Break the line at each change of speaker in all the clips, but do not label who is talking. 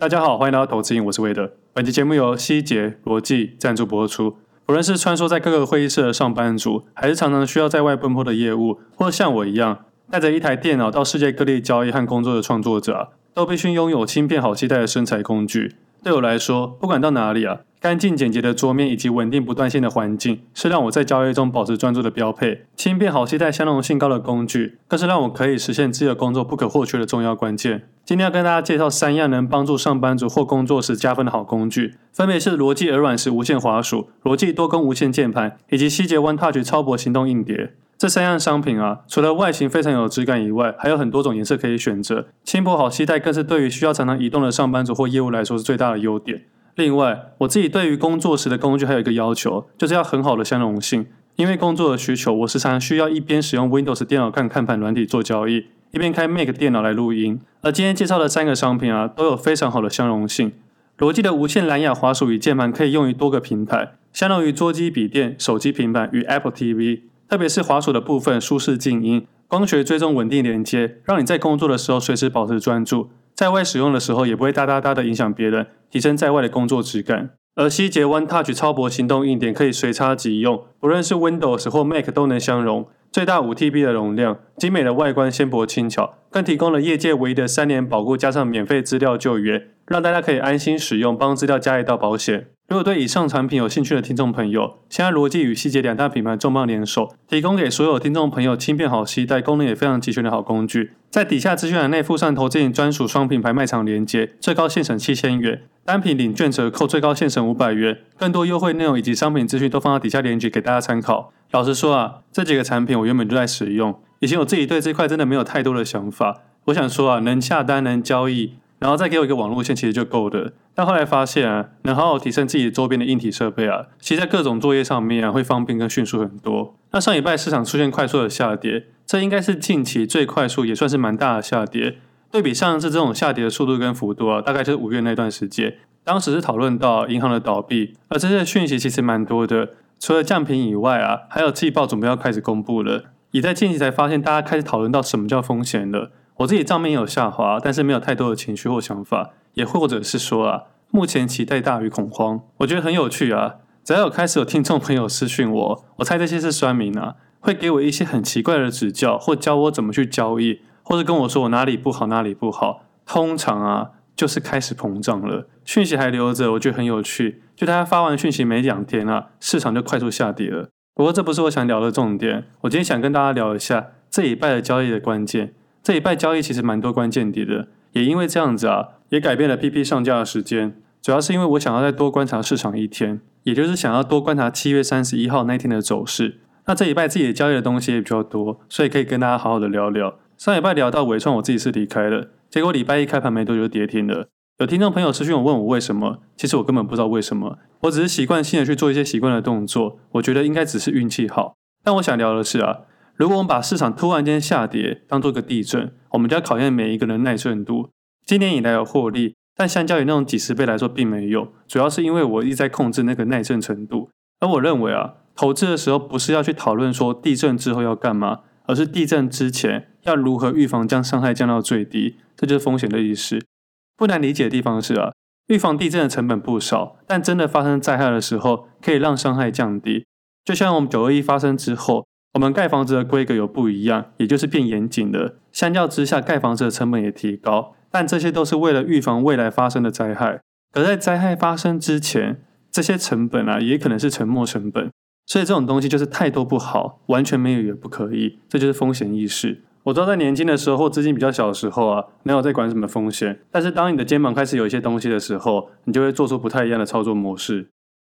大家好，欢迎来到投资营，我是魏德。本期节目由希捷罗技赞助播出。无论是穿梭在各个会议室的上班族，还是常常需要在外奔波的业务，或者像我一样带着一台电脑到世界各地交易和工作的创作者，都必须拥有轻便好携带的身材工具。对我来说，不管到哪里啊，干净简洁的桌面以及稳定不断线的环境，是让我在交易中保持专注的标配。轻便好携带、相容性高的工具，更是让我可以实现自由工作不可或缺的重要关键。今天要跟大家介绍三样能帮助上班族或工作时加分的好工具，分别是罗技耳软式无线滑鼠、罗技多功无线键盘以及希捷 One Touch 超薄行动硬碟。这三样商品啊，除了外形非常有质感以外，还有很多种颜色可以选择，轻薄好携带，更是对于需要常常移动的上班族或业务来说是最大的优点。另外，我自己对于工作时的工具还有一个要求，就是要很好的相容性。因为工作的需求，我时常需要一边使用 Windows 电脑看看盘软体做交易，一边开 Mac 电脑来录音。而今天介绍的三个商品啊，都有非常好的相容性。罗技的无线蓝牙滑鼠与键盘可以用于多个平台，相容于桌机、笔电、手机、平板与 Apple TV。特别是滑鼠的部分，舒适静音，光学追踪稳定连接，让你在工作的时候随时保持专注，在外使用的时候也不会哒哒哒的影响别人，提升在外的工作质感。而希捷 One Touch 超薄行动硬点可以随插即用，不论是 Windows 或 Mac 都能相容，最大五 TB 的容量，精美的外观纤薄轻巧，更提供了业界唯一的三年保固加上免费资料救援，让大家可以安心使用，帮资料加一道保险。如果对以上产品有兴趣的听众朋友，现在罗技与细节两大品牌重磅联手，提供给所有听众朋友轻便好携带、功能也非常齐全的好工具。在底下资讯栏内附上投资瘾专属双品牌卖场链接，最高限省七千元，单品领券折扣最高限省五百元。更多优惠内容以及商品资讯都放到底下链接给大家参考。老实说啊，这几个产品我原本就在使用，以前我自己对这块真的没有太多的想法。我想说啊，能下单能交易。然后再给我一个网络线，其实就够的。但后来发现，能好好提升自己周边的硬体设备啊，其实在各种作业上面啊，会方便跟迅速很多。那上礼拜市场出现快速的下跌，这应该是近期最快速，也算是蛮大的下跌。对比上次这种下跌的速度跟幅度啊，大概就是五月那段时间，当时是讨论到银行的倒闭，而这些讯息其实蛮多的。除了降频以外啊，还有季报准备要开始公布了，也在近期才发现大家开始讨论到什么叫风险了。我自己账面有下滑，但是没有太多的情绪或想法，也或者是说啊，目前期待大于恐慌。我觉得很有趣啊，只要有开始有听众朋友私讯我，我猜这些是酸民啊，会给我一些很奇怪的指教，或教我怎么去交易，或者跟我说我哪里不好哪里不好。通常啊，就是开始膨胀了，讯息还留着，我觉得很有趣。就大家发完讯息没两天啊，市场就快速下跌了。不过这不是我想聊的重点，我今天想跟大家聊一下这礼拜的交易的关键。这一拜交易其实蛮多关键点的，也因为这样子啊，也改变了 PP 上架的时间。主要是因为我想要再多观察市场一天，也就是想要多观察七月三十一号那天的走势。那这一拜自己的交易的东西也比较多，所以可以跟大家好好的聊聊。上礼拜聊到尾创，我自己是离开了，结果礼拜一开盘没多久就跌停了。有听众朋友私讯我问我为什么，其实我根本不知道为什么，我只是习惯性的去做一些习惯的动作，我觉得应该只是运气好。但我想聊的是啊。如果我们把市场突然间下跌当做个地震，我们就要考验每一个人耐震度。今年以来有获利，但相较于那种几十倍来说，并没有。主要是因为我一直在控制那个耐震程度。而我认为啊，投资的时候不是要去讨论说地震之后要干嘛，而是地震之前要如何预防将伤害降到最低。这就是风险的意思。不难理解的地方是啊，预防地震的成本不少，但真的发生灾害的时候，可以让伤害降低。就像我们九二一发生之后。我们盖房子的规格有不一样，也就是变严谨了。相较之下，盖房子的成本也提高，但这些都是为了预防未来发生的灾害。而在灾害发生之前，这些成本啊，也可能是沉没成本。所以这种东西就是太多不好，完全没有也不可以。这就是风险意识。我知道在年轻的时候或资金比较小的时候啊，没有在管什么风险。但是当你的肩膀开始有一些东西的时候，你就会做出不太一样的操作模式。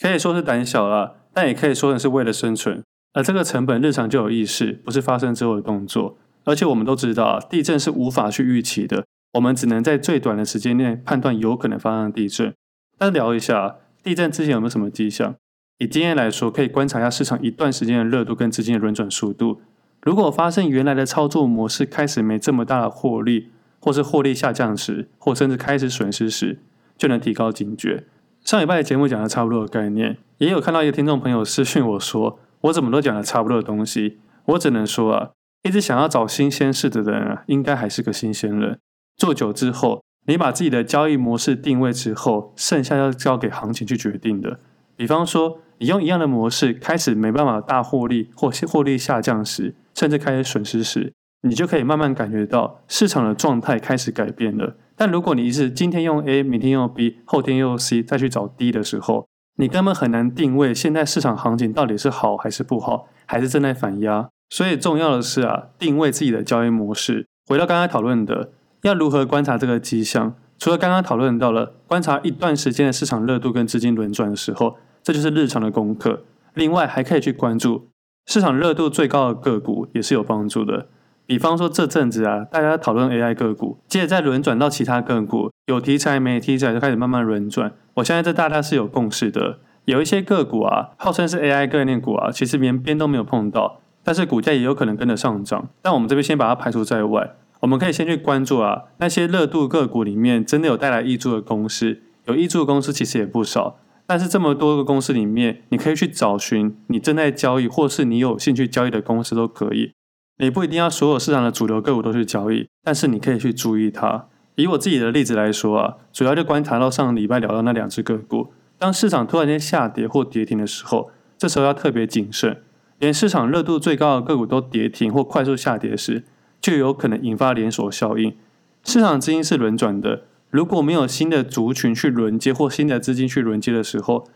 可以说是胆小了，但也可以说的是为了生存。而这个成本日常就有意识，不是发生之后的动作。而且我们都知道，地震是无法去预期的，我们只能在最短的时间内判断有可能发生地震。但聊一下，地震之前有没有什么迹象？以经验来说，可以观察一下市场一段时间的热度跟资金的轮转速度。如果发生原来的操作模式开始没这么大的获利，或是获利下降时，或甚至开始损失时，就能提高警觉。上礼拜的节目讲的差不多的概念，也有看到一个听众朋友私讯我说。我怎么都讲了差不多的东西，我只能说啊，一直想要找新鲜事的人啊，应该还是个新鲜人。做久之后，你把自己的交易模式定位之后，剩下要交给行情去决定的。比方说，你用一样的模式开始没办法大获利，或获利下降时，甚至开始损失时，你就可以慢慢感觉到市场的状态开始改变了。但如果你一直今天用 A，明天用 B，后天用 C，再去找 D 的时候，你根本很难定位现在市场行情到底是好还是不好，还是正在反压。所以重要的是啊，定位自己的交易模式。回到刚才讨论的。要如何观察这个迹象？除了刚刚讨论到了观察一段时间的市场热度跟资金轮转的时候，这就是日常的功课。另外还可以去关注市场热度最高的个股，也是有帮助的。比方说这阵子啊，大家讨论 AI 个股，接着再轮转到其他个股，有题材没题材就开始慢慢轮转。我相信这大家是有共识的。有一些个股啊，号称是 AI 概念股啊，其实连边都没有碰到，但是股价也有可能跟着上涨。但我们这边先把它排除在外。我们可以先去关注啊，那些热度个股里面真的有带来挹注的公司，有挹注的公司其实也不少。但是这么多个公司里面，你可以去找寻你正在交易或是你有兴趣交易的公司都可以。你不一定要所有市场的主流个股都去交易，但是你可以去注意它。以我自己的例子来说啊，主要就观察到上礼拜聊到那两只个股，当市场突然间下跌或跌停的时候，这时候要特别谨慎。连市场热度最高的个股都跌停或快速下跌时，就有可能引发连锁效应。市场资金是轮转的，如果没有新的族群去轮接或新的资金去轮接的时候，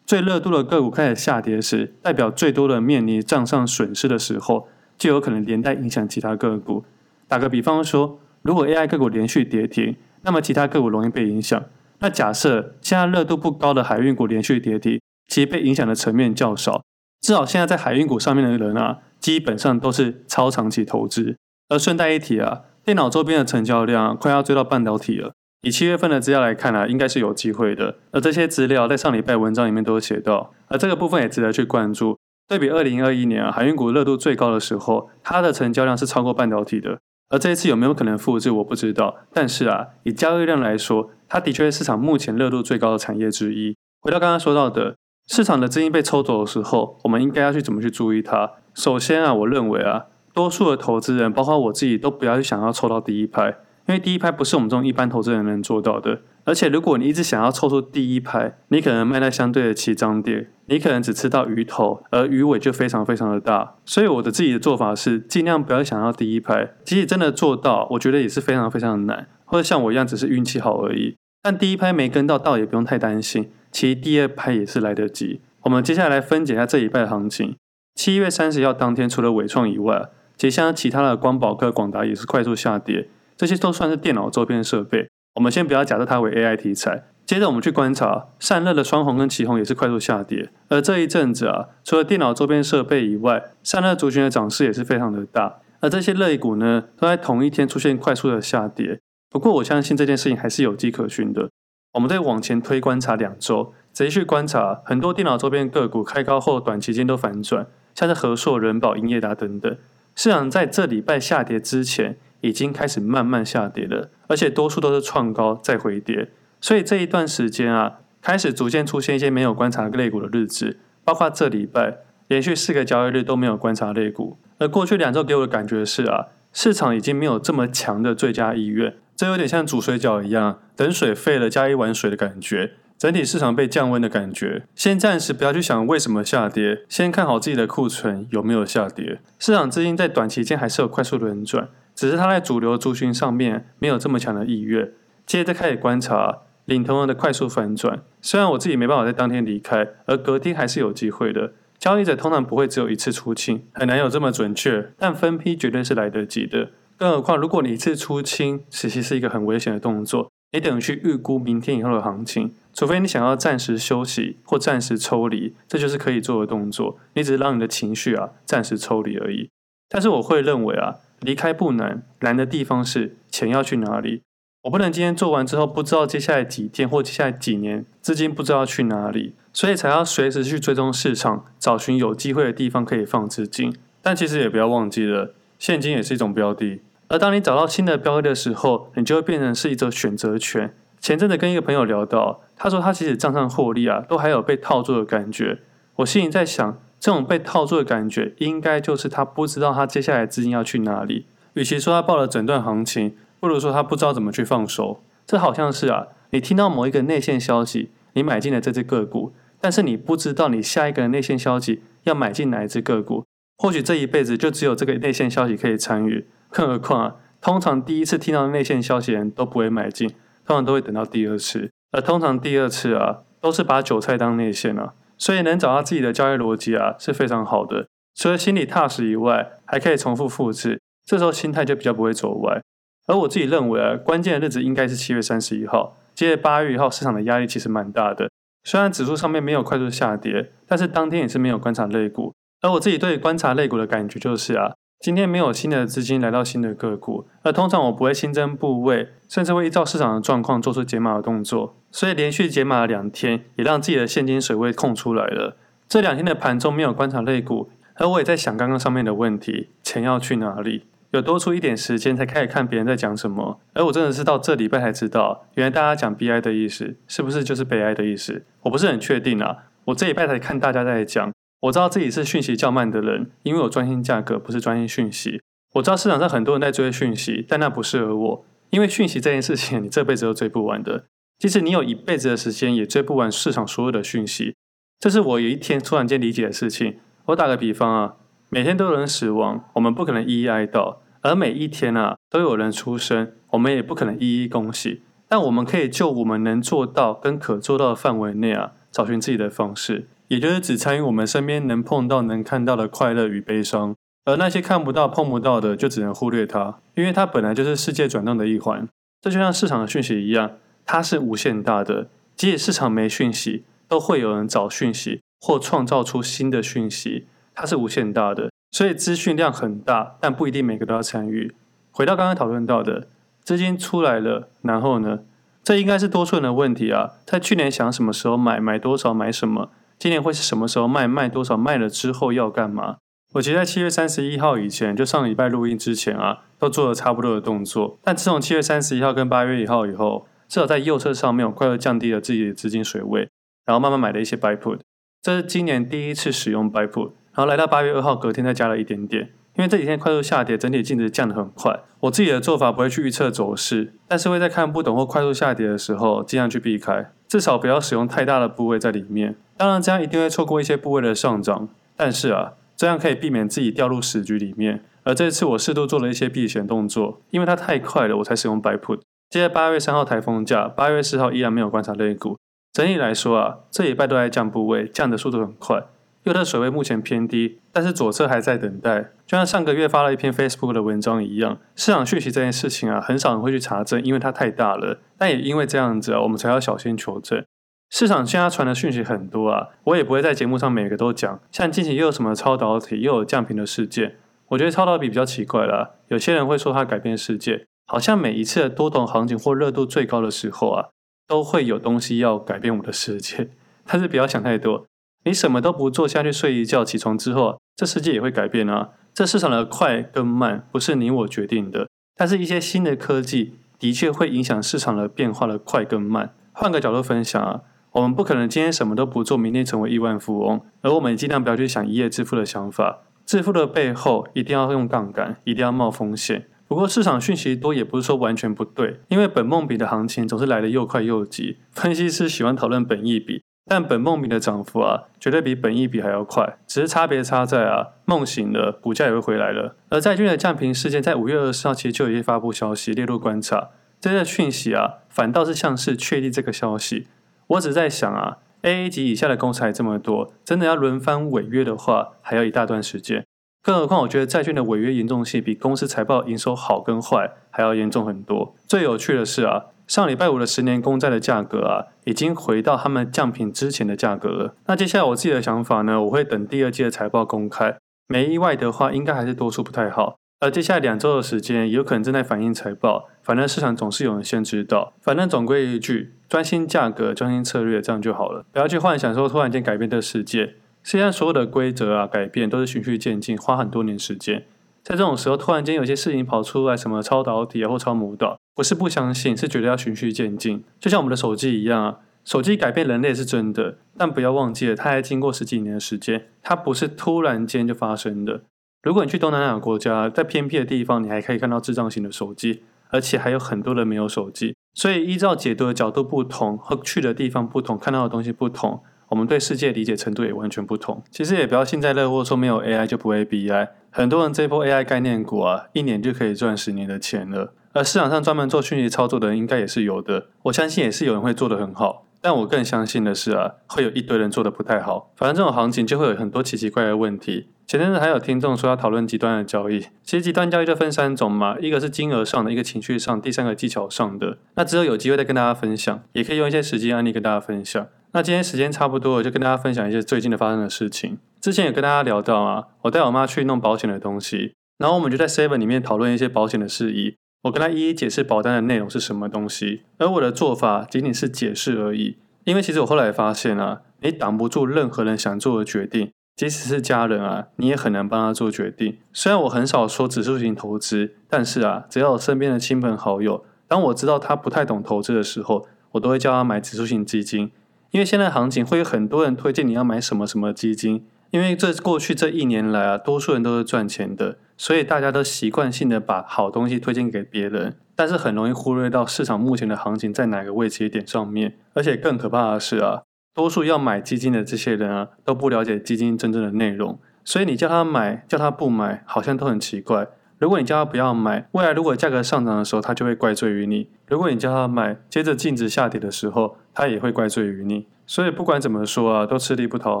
最热度的个股开始下跌时，代表最多的面临账上损失的时候，就有可能连带影响其他个股。打个比方说，如果 AI 个股连续跌停，那么其他个股容易被影响。那假设现在热度不高的海运股连续跌停，其实被影响的层面较少。至少现在在海运股上面的人啊，基本上都是超长期投资。而顺带一提啊，电脑周边的成交量快要追到半导体了。以七月份的资料来看啊，应该是有机会的。而这些资料在上礼拜文章里面都有写到，而这个部分也值得去关注。对比二零二一年啊，海运股热度最高的时候，它的成交量是超过半导体的。而这一次有没有可能复制，我不知道。但是啊，以交易量来说，它的确是市场目前热度最高的产业之一。回到刚刚说到的，市场的资金被抽走的时候，我们应该要去怎么去注意它？首先啊，我认为啊。多数的投资人，包括我自己，都不要去想要抽到第一拍，因为第一拍不是我们这种一般投资人能做到的。而且，如果你一直想要凑出第一拍，你可能卖在相对的起涨点，你可能只吃到鱼头，而鱼尾就非常非常的大。所以，我的自己的做法是，尽量不要想要第一拍。即使真的做到，我觉得也是非常非常的难，或者像我一样只是运气好而已。但第一拍没跟到，倒也不用太担心，其实第二拍也是来得及。我们接下来分解一下这一拜的行情。七月三十号当天，除了纬创以外，其实像其他的光宝科、广达也是快速下跌，这些都算是电脑周边设备。我们先不要假设它为 AI 题材。接着我们去观察散热的双鸿跟奇鋐也是快速下跌。而这一阵子啊，除了电脑周边设备以外，散热族群的涨势也是非常的大。而这些类股呢，都在同一天出现快速的下跌。不过我相信这件事情还是有迹可循的。我们再往前推观察两周，仔细去观察很多电脑周边个股开高后短期间都反转，像是和硕、人保、英业达等等。市场在这礼拜下跌之前，已经开始慢慢下跌了，而且多数都是创高再回跌。所以这一段时间啊，开始逐渐出现一些没有观察类股的日子，包括这礼拜连续四个交易日都没有观察类股。而过去两周给我的感觉是啊，市场已经没有这么强的追加意愿，这有点像煮水饺一样，等水沸了加一碗水的感觉。整体市场被降温的感觉，先暂时不要去想为什么下跌，先看好自己的库存有没有下跌。市场资金在短期间还是有快速轮转，只是它在主流族群上面没有这么强的意愿。接着开始观察领头羊的快速反转，虽然我自己没办法在当天离开，而隔天还是有机会的。交易者通常不会只有一次出清，很难有这么准确，但分批绝对是来得及的。更何况如果你一次出清，其实是一个很危险的动作。你等于去预估明天以后的行情，除非你想要暂时休息或暂时抽离，这就是可以做的动作。你只是让你的情绪啊暂时抽离而已。但是我会认为啊，离开不难，难的地方是钱要去哪里。我不能今天做完之后不知道接下来几天或接下来几年资金不知道去哪里，所以才要随时去追踪市场，找寻有机会的地方可以放资金。但其实也不要忘记了，现金也是一种标的。而当你找到新的标的的时候，你就会变成是一种选择权。前阵子跟一个朋友聊到，他说他其实账上获利啊，都还有被套住的感觉。我心里在想，这种被套住的感觉，应该就是他不知道他接下来资金要去哪里。与其说他报了整段行情，不如说他不知道怎么去放手。这好像是啊，你听到某一个内线消息，你买进了这只个股，但是你不知道你下一个内线消息要买进哪一只个股。或许这一辈子就只有这个内线消息可以参与，更何况啊，通常第一次听到内线消息的人都不会买进，通常都会等到第二次，而通常第二次啊，都是把韭菜当内线啊，所以能找到自己的交易逻辑啊是非常好的。除了心理踏实以外，还可以重复复制，这时候心态就比较不会走歪。而我自己认为啊，关键的日子应该是七月三十一号，接着八月一号市场的压力其实蛮大的。虽然指数上面没有快速下跌，但是当天也是没有观察类股。而我自己对观察类股的感觉就是啊，今天没有新的资金来到新的个股，而通常我不会新增部位，甚至会依照市场的状况做出解码的动作。所以连续解码了两天，也让自己的现金水位空出来了。这两天的盘中没有观察类股。而我也在想刚刚上面的问题，钱要去哪里？有多出一点时间才开始看别人在讲什么。而我真的是到这礼拜才知道，原来大家讲 BI 的意思，是不是就是悲哀的意思？我不是很确定啊。我这礼拜才看大家在讲，我知道自己是讯息较慢的人，因为我专心价格，不是专心讯息。我知道市场上很多人在追讯息，但那不适合我，因为讯息这件事情，你这辈子都追不完的。即使你有一辈子的时间，也追不完市场所有的讯息。这是我有一天突然间理解的事情。我打个比方啊，每天都有人死亡，我们不可能一一哀悼；而每一天啊，都有人出生，我们也不可能一一恭喜。但我们可以就我们能做到跟可做到的范围内啊，找寻自己的方式，也就是只参与我们身边能碰到、能看到的快乐与悲伤，而那些看不到、碰不到的，就只能忽略它，因为它本来就是世界转动的一环。这就像市场的讯息一样，它是无限大的，即使市场没讯息，都会有人找讯息。或创造出新的讯息，它是无限大的，所以资讯量很大，但不一定每个都要参与。回到刚刚讨论到的，资金出来了，然后呢？这应该是多数人的问题啊。在去年想什么时候买，买多少，买什么？今年会是什么时候卖，卖多少？卖了之后要干嘛？我其实在七月三十一号以前，就上礼拜录音之前啊，都做了差不多的动作。但自从七月三十一号跟八月一号以后，至少在右侧上面，我快速降低了自己的资金水位，然后慢慢买了一些 buy put。这是今年第一次使用 buy put，然后来到八月二号，隔天再加了一点点。因为这几天快速下跌，整体净值降得很快。我自己的做法不会去预测走势，但是会在看不懂或快速下跌的时候，尽量去避开，至少不要使用太大的部位在里面。当然，这样一定会错过一些部位的上涨，但是啊，这样可以避免自己掉入死局里面。而这次我适度做了一些避险动作，因为它太快了，我才使用 buy put。接着八月三号台风假，八月四号依然没有观察类股。整体来说啊，这礼拜都在降部位，降的速度很快。右侧水位目前偏低，但是左侧还在等待。就像上个月发了一篇 Facebook 的文章一样，市场讯息这件事情啊，很少人会去查证，因为它太大了。但也因为这样子啊，我们才要小心求证。市场现在传的讯息很多啊，我也不会在节目上每个都讲。像近期又有什么超导体，又有降频的事件，我觉得超导体比较奇怪啦。有些人会说它改变世界，好像每一次的多头行情或热度最高的时候啊。都会有东西要改变我的世界，但是不要想太多。你什么都不做，下去睡一觉，起床之后，这世界也会改变啊。这市场的快跟慢不是你我决定的，但是一些新的科技的确会影响市场的变化的快跟慢。换个角度分享啊，我们不可能今天什么都不做，明天成为亿万富翁，而我们也尽量不要去想一夜致富的想法。致富的背后一定要用杠杆，一定要冒风险。不过市场讯息多也不是说完全不对，因为本梦比的行情总是来得又快又急。分析师喜欢讨论本益比，但本梦比的涨幅啊，绝对比本益比还要快。只是差别差在啊，梦醒了，股价也会回来了。而债券的降频事件在五月二十号其实就已经发布消息列入观察，这些讯息啊，反倒是像是确立这个消息。我只在想啊，AA 级以下的公司还这么多，真的要轮番违约的话，还要一大段时间。更何况，我觉得债券的违约严重性比公司财报营收好跟坏还要严重很多。最有趣的是啊，上礼拜五的十年公债的价格啊，已经回到他们降频之前的价格了。那接下来我自己的想法呢，我会等第二季的财报公开，没意外的话，应该还是多数不太好。而接下来两周的时间，有可能正在反映财报。反正市场总是有人先知道。反正总归一句，专心价格，专心策略，这样就好了。不要去幻想说突然间改变这世界。实际上，所有的规则啊，改变都是循序渐进，花很多年时间。在这种时候，突然间有些事情跑出来，什么超导体啊，或超模导，不是不相信，是觉得要循序渐进。就像我们的手机一样啊，手机改变人类是真的，但不要忘记了，它还经过十几年的时间，它不是突然间就发生的。如果你去东南亚国家，在偏僻的地方，你还可以看到智障型的手机，而且还有很多人没有手机。所以依照解读的角度不同和去的地方不同，看到的东西不同，我们对世界理解程度也完全不同。其实也不要幸灾乐祸，说没有 AI 就不会 BI。很多人这波 AI 概念股啊，一年就可以赚十年的钱了。而市场上专门做讯息操作的人，应该也是有的。我相信也是有人会做得很好。但我更相信的是啊，会有一堆人做得不太好。反正这种行情就会有很多奇奇怪怪的问题。前阵子还有听众说要讨论极端的交易，其实极端交易就分三种嘛，一个是金额上的，一个情绪上，第三个技巧上的。那之后有机会再跟大家分享，也可以用一些实际案例跟大家分享。那今天时间差不多了，就跟大家分享一些最近的发生的事情。之前有跟大家聊到啊，我带我妈去弄保险的东西，然后我们就在 Seven 里面讨论一些保险的事宜。我跟她一一解释保单的内容是什么东西，而我的做法仅仅是解释而已。因为其实我后来发现啊，你挡不住任何人想做的决定，即使是家人啊，你也很难帮他做决定。虽然我很少说指数型投资，但是啊，只要我身边的亲朋好友，当我知道他不太懂投资的时候，我都会叫他买指数型基金。因为现在行情会有很多人推荐你要买什么什么基金，因为这过去这一年来啊，多数人都是赚钱的，所以大家都习惯性的把好东西推荐给别人。但是很容易忽略到市场目前的行情在哪个位置点上面，而且更可怕的是啊，多数要买基金的这些人啊，都不了解基金真正的内容，所以你叫他买，叫他不买，好像都很奇怪。如果你叫他不要买，未来如果价格上涨的时候，他就会怪罪于你；如果你叫他买，接着净值下跌的时候，他也会怪罪于你。所以不管怎么说啊，都吃力不讨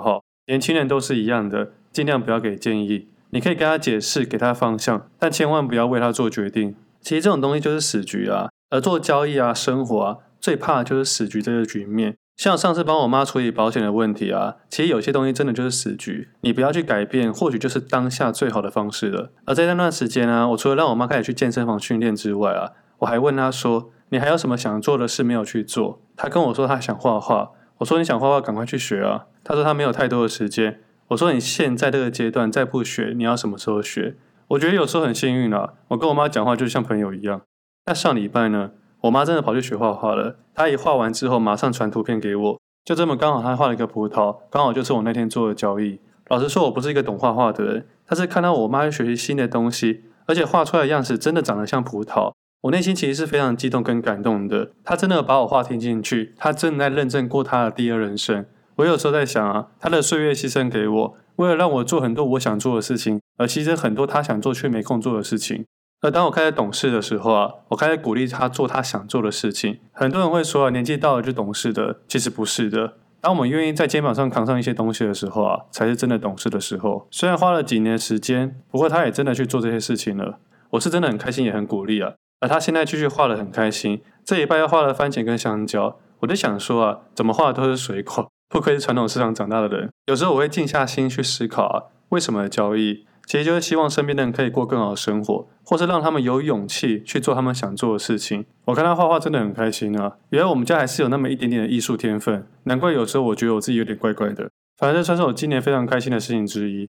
好。年轻人都是一样的，尽量不要给建议，你可以跟他解释，给他方向，但千万不要为他做决定。其实这种东西就是死局啊，而做交易啊、生活啊，最怕的就是死局这个局面。像上次帮我妈处理保险的问题啊，其实有些东西真的就是死局，你不要去改变，或许就是当下最好的方式了。而在那段时间呢、啊，我除了让我妈开始去健身房训练之外啊，我还问她说：“你还有什么想做的事没有去做？”她跟我说她想画画，我说：“你想画画，赶快去学啊。”她说她没有太多的时间，我说：“你现在这个阶段再不学，你要什么时候学？”我觉得有时候很幸运啊，我跟我妈讲话就像朋友一样。那上礼拜呢，我妈真的跑去学画画了。她一画完之后，马上传图片给我，就这么刚好她画了一个葡萄，刚好就是我那天做的交易。老实说，我不是一个懂画画的人，但是看到我妈学习新的东西，而且画出来的样子真的长得像葡萄，我内心其实是非常激动跟感动的。她真的把我话听进去，她正在认真过她的第二人生。我有时候在想啊，她的岁月牺牲给我。为了让我做很多我想做的事情，而牺牲很多她想做却没空做的事情。而当我开始懂事的时候啊，我开始鼓励他做他想做的事情。很多人会说啊，年纪到了就懂事的，其实不是的。当我们愿意在肩膀上扛上一些东西的时候啊，才是真的懂事的时候。虽然花了几年时间，不过他也真的去做这些事情了。我是真的很开心，也很鼓励啊。而他现在继续画得很开心。这礼拜又画了番茄跟香蕉，我就想说啊，怎么画的都是水果。不愧是传统市场长大的人，有时候我会静下心去思考啊，为什么交易？其实就是希望身边的人可以过更好的生活，或是让他们有勇气去做他们想做的事情。我看他画画真的很开心啊，原来我们家还是有那么一点点的艺术天分，难怪有时候我觉得我自己有点怪怪的。反正算是我今年非常开心的事情之一。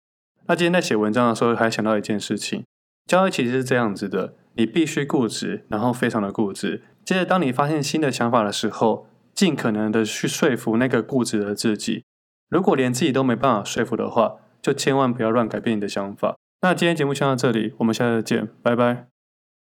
那今天在写文章的时候，还想到一件事情，交易其实是这样子的，你必须固执，然后非常的固执。接着，当你发现新的想法的时候，尽可能的去说服那个固执的自己。如果连自己都没办法说服的话，就千万不要乱改变你的想法。那今天节目先到这里，我们下次再见，拜拜。